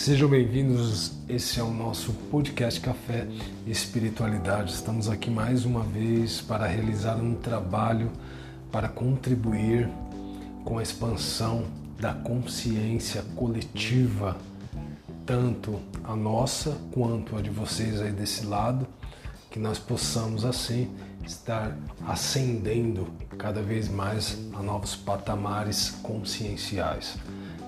Sejam bem-vindos. Esse é o nosso podcast Café Espiritualidade. Estamos aqui mais uma vez para realizar um trabalho para contribuir com a expansão da consciência coletiva, tanto a nossa quanto a de vocês aí desse lado, que nós possamos assim estar ascendendo cada vez mais a novos patamares conscienciais.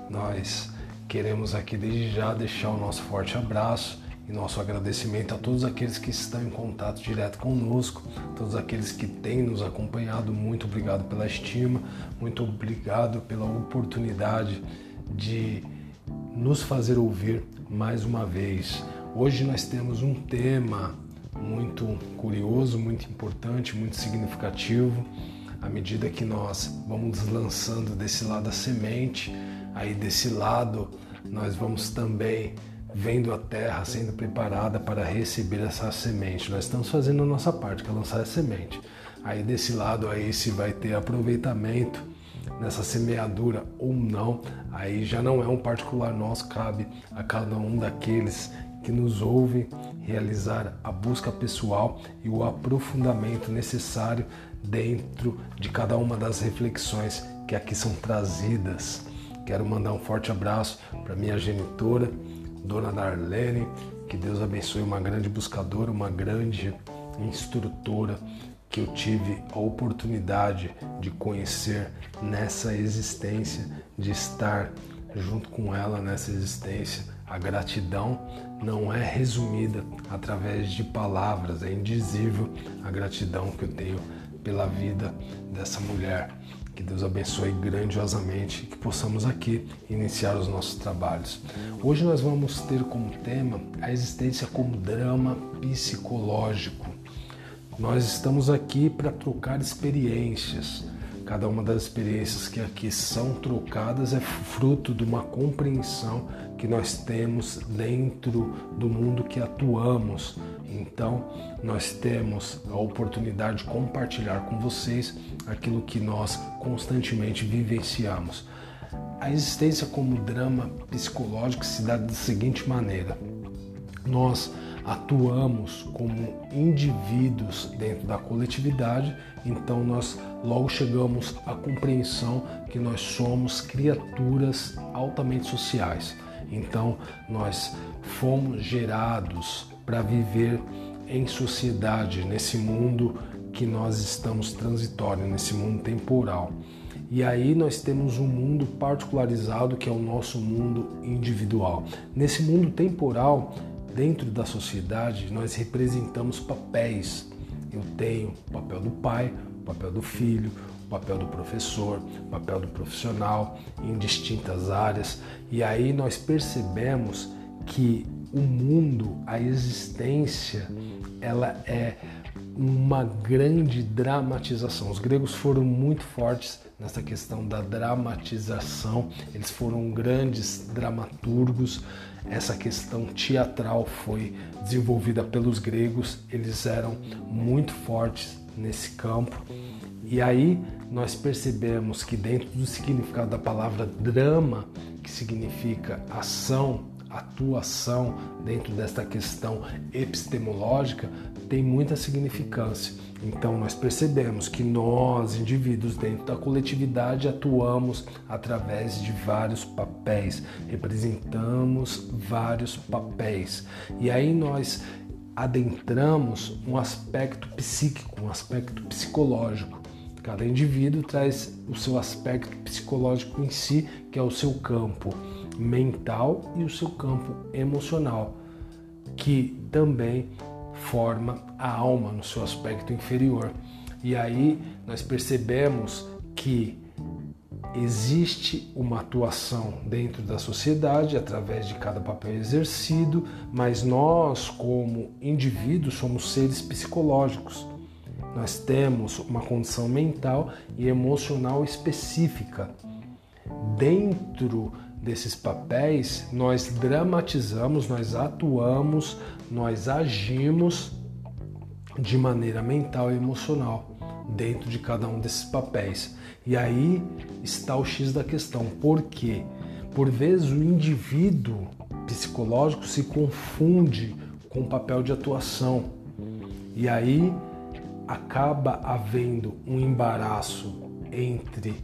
Nós Queremos aqui desde já deixar o nosso forte abraço e nosso agradecimento a todos aqueles que estão em contato direto conosco, todos aqueles que têm nos acompanhado. Muito obrigado pela estima, muito obrigado pela oportunidade de nos fazer ouvir mais uma vez. Hoje nós temos um tema muito curioso, muito importante, muito significativo. À medida que nós vamos lançando desse lado a semente, aí desse lado nós vamos também vendo a terra sendo preparada para receber essa semente. Nós estamos fazendo a nossa parte, que é lançar a semente. Aí desse lado aí se vai ter aproveitamento nessa semeadura ou não, aí já não é um particular nosso, cabe a cada um daqueles que nos ouvem realizar a busca pessoal e o aprofundamento necessário dentro de cada uma das reflexões que aqui são trazidas. Quero mandar um forte abraço para minha genitora, Dona Darlene, que Deus abençoe, uma grande buscadora, uma grande instrutora que eu tive a oportunidade de conhecer nessa existência, de estar junto com ela nessa existência. A gratidão não é resumida através de palavras, é indizível a gratidão que eu tenho pela vida dessa mulher. Que Deus abençoe grandiosamente que possamos aqui iniciar os nossos trabalhos. Hoje nós vamos ter como tema a existência como drama psicológico. Nós estamos aqui para trocar experiências. Cada uma das experiências que aqui são trocadas é fruto de uma compreensão que nós temos dentro do mundo que atuamos. Então, nós temos a oportunidade de compartilhar com vocês aquilo que nós constantemente vivenciamos. A existência como drama psicológico se dá da seguinte maneira: nós atuamos como indivíduos dentro da coletividade, então nós logo chegamos à compreensão que nós somos criaturas altamente sociais. Então, nós fomos gerados para viver em sociedade, nesse mundo que nós estamos transitório, nesse mundo temporal. E aí nós temos um mundo particularizado que é o nosso mundo individual. Nesse mundo temporal, dentro da sociedade, nós representamos papéis. Eu tenho o papel do pai, o papel do filho, papel do professor, papel do profissional em distintas áreas. E aí nós percebemos que o mundo, a existência, ela é uma grande dramatização. Os gregos foram muito fortes nessa questão da dramatização, eles foram grandes dramaturgos. Essa questão teatral foi desenvolvida pelos gregos, eles eram muito fortes nesse campo. E aí nós percebemos que dentro do significado da palavra drama, que significa ação, atuação dentro desta questão epistemológica, tem muita significância. Então nós percebemos que nós, indivíduos dentro da coletividade, atuamos através de vários papéis, representamos vários papéis. E aí nós adentramos um aspecto psíquico, um aspecto psicológico. Cada indivíduo traz o seu aspecto psicológico em si, que é o seu campo mental e o seu campo emocional, que também forma a alma no seu aspecto inferior. E aí nós percebemos que existe uma atuação dentro da sociedade através de cada papel exercido, mas nós, como indivíduos, somos seres psicológicos nós temos uma condição mental e emocional específica. Dentro desses papéis, nós dramatizamos, nós atuamos, nós agimos de maneira mental e emocional dentro de cada um desses papéis. E aí está o X da questão. Por quê? Por vezes o indivíduo psicológico se confunde com o papel de atuação. E aí acaba havendo um embaraço entre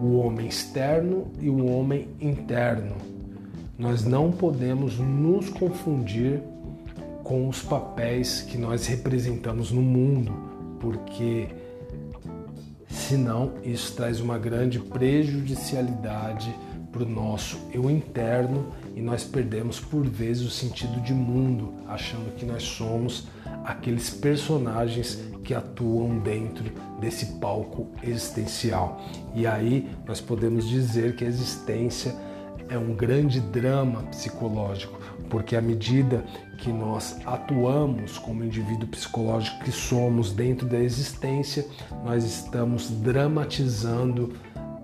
o homem externo e o homem interno. Nós não podemos nos confundir com os papéis que nós representamos no mundo, porque senão isso traz uma grande prejudicialidade para o nosso eu interno e nós perdemos por vezes o sentido de mundo, achando que nós somos aqueles personagens que atuam dentro desse palco existencial. E aí nós podemos dizer que a existência é um grande drama psicológico, porque à medida que nós atuamos como indivíduo psicológico que somos dentro da existência, nós estamos dramatizando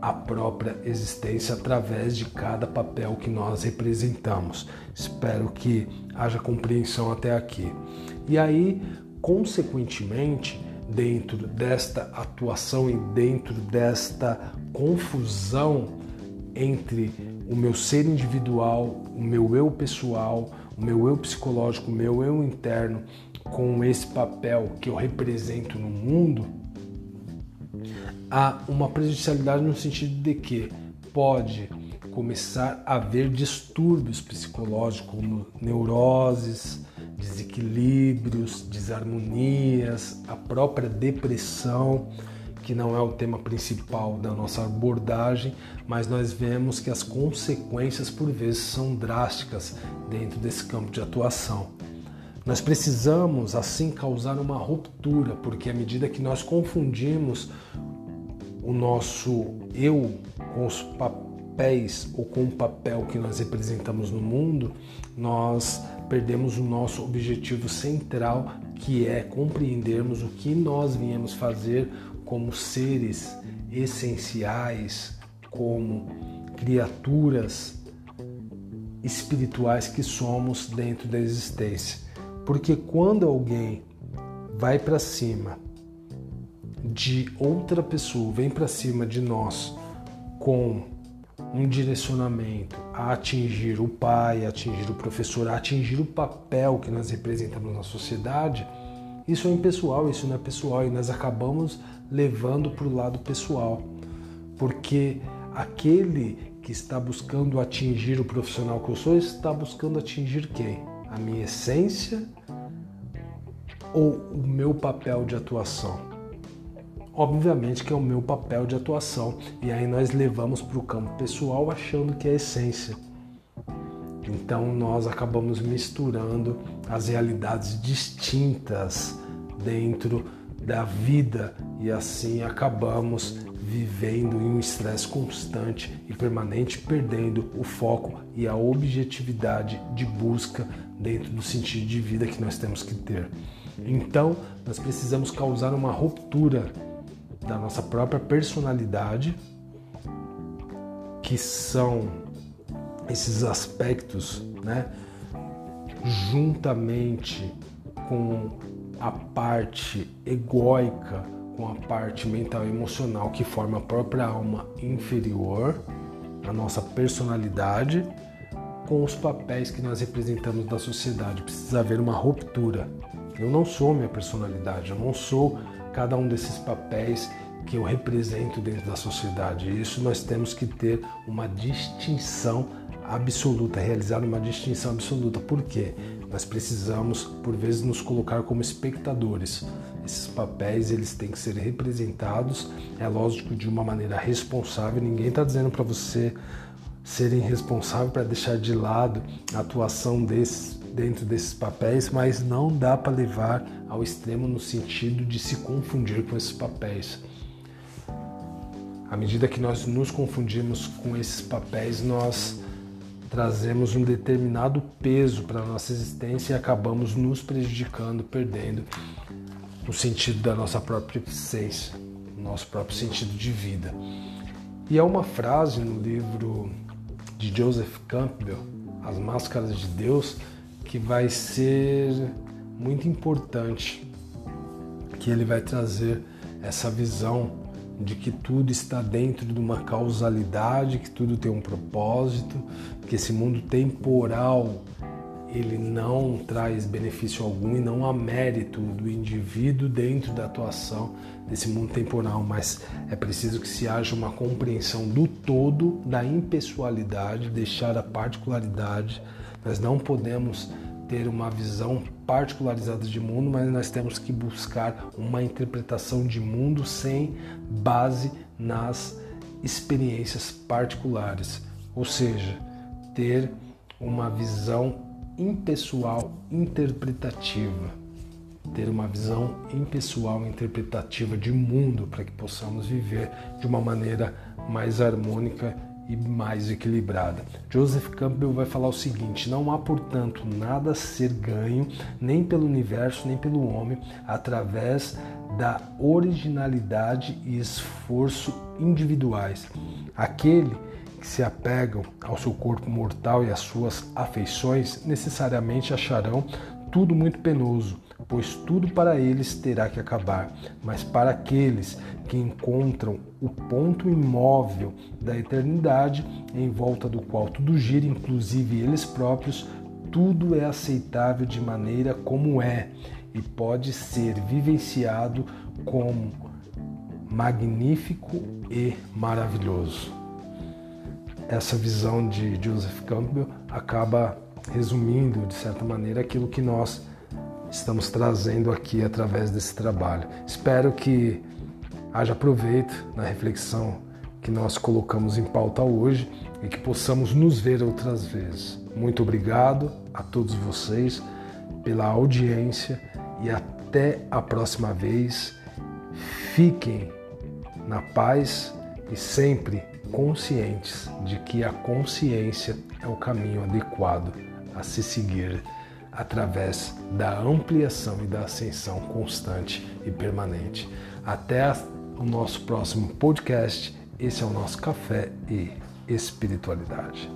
a própria existência através de cada papel que nós representamos. Espero que haja compreensão até aqui. E aí, consequentemente, dentro desta atuação e dentro desta confusão entre o meu ser individual, o meu eu pessoal, o meu eu psicológico, o meu eu interno, com esse papel que eu represento no mundo, há uma prejudicialidade no sentido de que pode começar a haver distúrbios psicológicos, como neuroses, desequilíbrios, desarmonias, a própria depressão, que não é o tema principal da nossa abordagem, mas nós vemos que as consequências por vezes são drásticas dentro desse campo de atuação. Nós precisamos assim causar uma ruptura, porque à medida que nós confundimos o nosso eu com os papéis ou com o papel que nós representamos no mundo, nós perdemos o nosso objetivo central, que é compreendermos o que nós viemos fazer como seres essenciais, como criaturas espirituais que somos dentro da existência. Porque quando alguém vai para cima de outra pessoa, vem para cima de nós com um direcionamento a atingir o pai, a atingir o professor, a atingir o papel que nós representamos na sociedade, isso é impessoal, isso não é pessoal e nós acabamos levando para o lado pessoal, porque aquele que está buscando atingir o profissional que eu sou está buscando atingir quem? A minha essência ou o meu papel de atuação? Obviamente que é o meu papel de atuação e aí nós levamos para o campo pessoal achando que é a essência. Então nós acabamos misturando as realidades distintas dentro da vida e assim acabamos vivendo em um estresse constante e permanente, perdendo o foco e a objetividade de busca dentro do sentido de vida que nós temos que ter. Então, nós precisamos causar uma ruptura da nossa própria personalidade, que são esses aspectos, né, juntamente com a parte egóica, com a parte mental e emocional que forma a própria alma inferior, a nossa personalidade, com os papéis que nós representamos da sociedade. Precisa haver uma ruptura. Eu não sou minha personalidade, eu não sou cada um desses papéis que eu represento dentro da sociedade. Isso nós temos que ter uma distinção absoluta, realizar uma distinção absoluta. Por quê? Nós precisamos, por vezes, nos colocar como espectadores. Esses papéis eles têm que ser representados, é lógico, de uma maneira responsável. Ninguém está dizendo para você ser irresponsável para deixar de lado a atuação desses dentro desses papéis, mas não dá para levar ao extremo no sentido de se confundir com esses papéis. À medida que nós nos confundimos com esses papéis, nós trazemos um determinado peso para a nossa existência e acabamos nos prejudicando, perdendo o sentido da nossa própria essência, nosso próprio sentido de vida. E há uma frase no livro de Joseph Campbell, As Máscaras de Deus, que vai ser muito importante, que ele vai trazer essa visão de que tudo está dentro de uma causalidade, que tudo tem um propósito, que esse mundo temporal ele não traz benefício algum e não há mérito do indivíduo dentro da atuação desse mundo temporal, mas é preciso que se haja uma compreensão do todo, da impessoalidade, deixar a particularidade. Nós não podemos ter uma visão particularizada de mundo, mas nós temos que buscar uma interpretação de mundo sem base nas experiências particulares, ou seja, ter uma visão impessoal interpretativa. Ter uma visão impessoal interpretativa de mundo para que possamos viver de uma maneira mais harmônica e mais equilibrada. Joseph Campbell vai falar o seguinte: não há, portanto, nada a ser ganho, nem pelo universo, nem pelo homem, através da originalidade e esforço individuais. Aquele que se apegam ao seu corpo mortal e às suas afeições necessariamente acharão tudo muito penoso, pois tudo para eles terá que acabar. Mas para aqueles que encontram o ponto imóvel da eternidade, em volta do qual tudo gira, inclusive eles próprios, tudo é aceitável de maneira como é e pode ser vivenciado como magnífico e maravilhoso. Essa visão de Joseph Campbell acaba resumindo, de certa maneira, aquilo que nós estamos trazendo aqui através desse trabalho. Espero que haja proveito na reflexão que nós colocamos em pauta hoje e que possamos nos ver outras vezes. Muito obrigado a todos vocês pela audiência e até a próxima vez. Fiquem na paz e sempre conscientes de que a consciência é o caminho adequado a se seguir através da ampliação e da ascensão constante e permanente. Até o nosso próximo podcast. Esse é o nosso Café e Espiritualidade.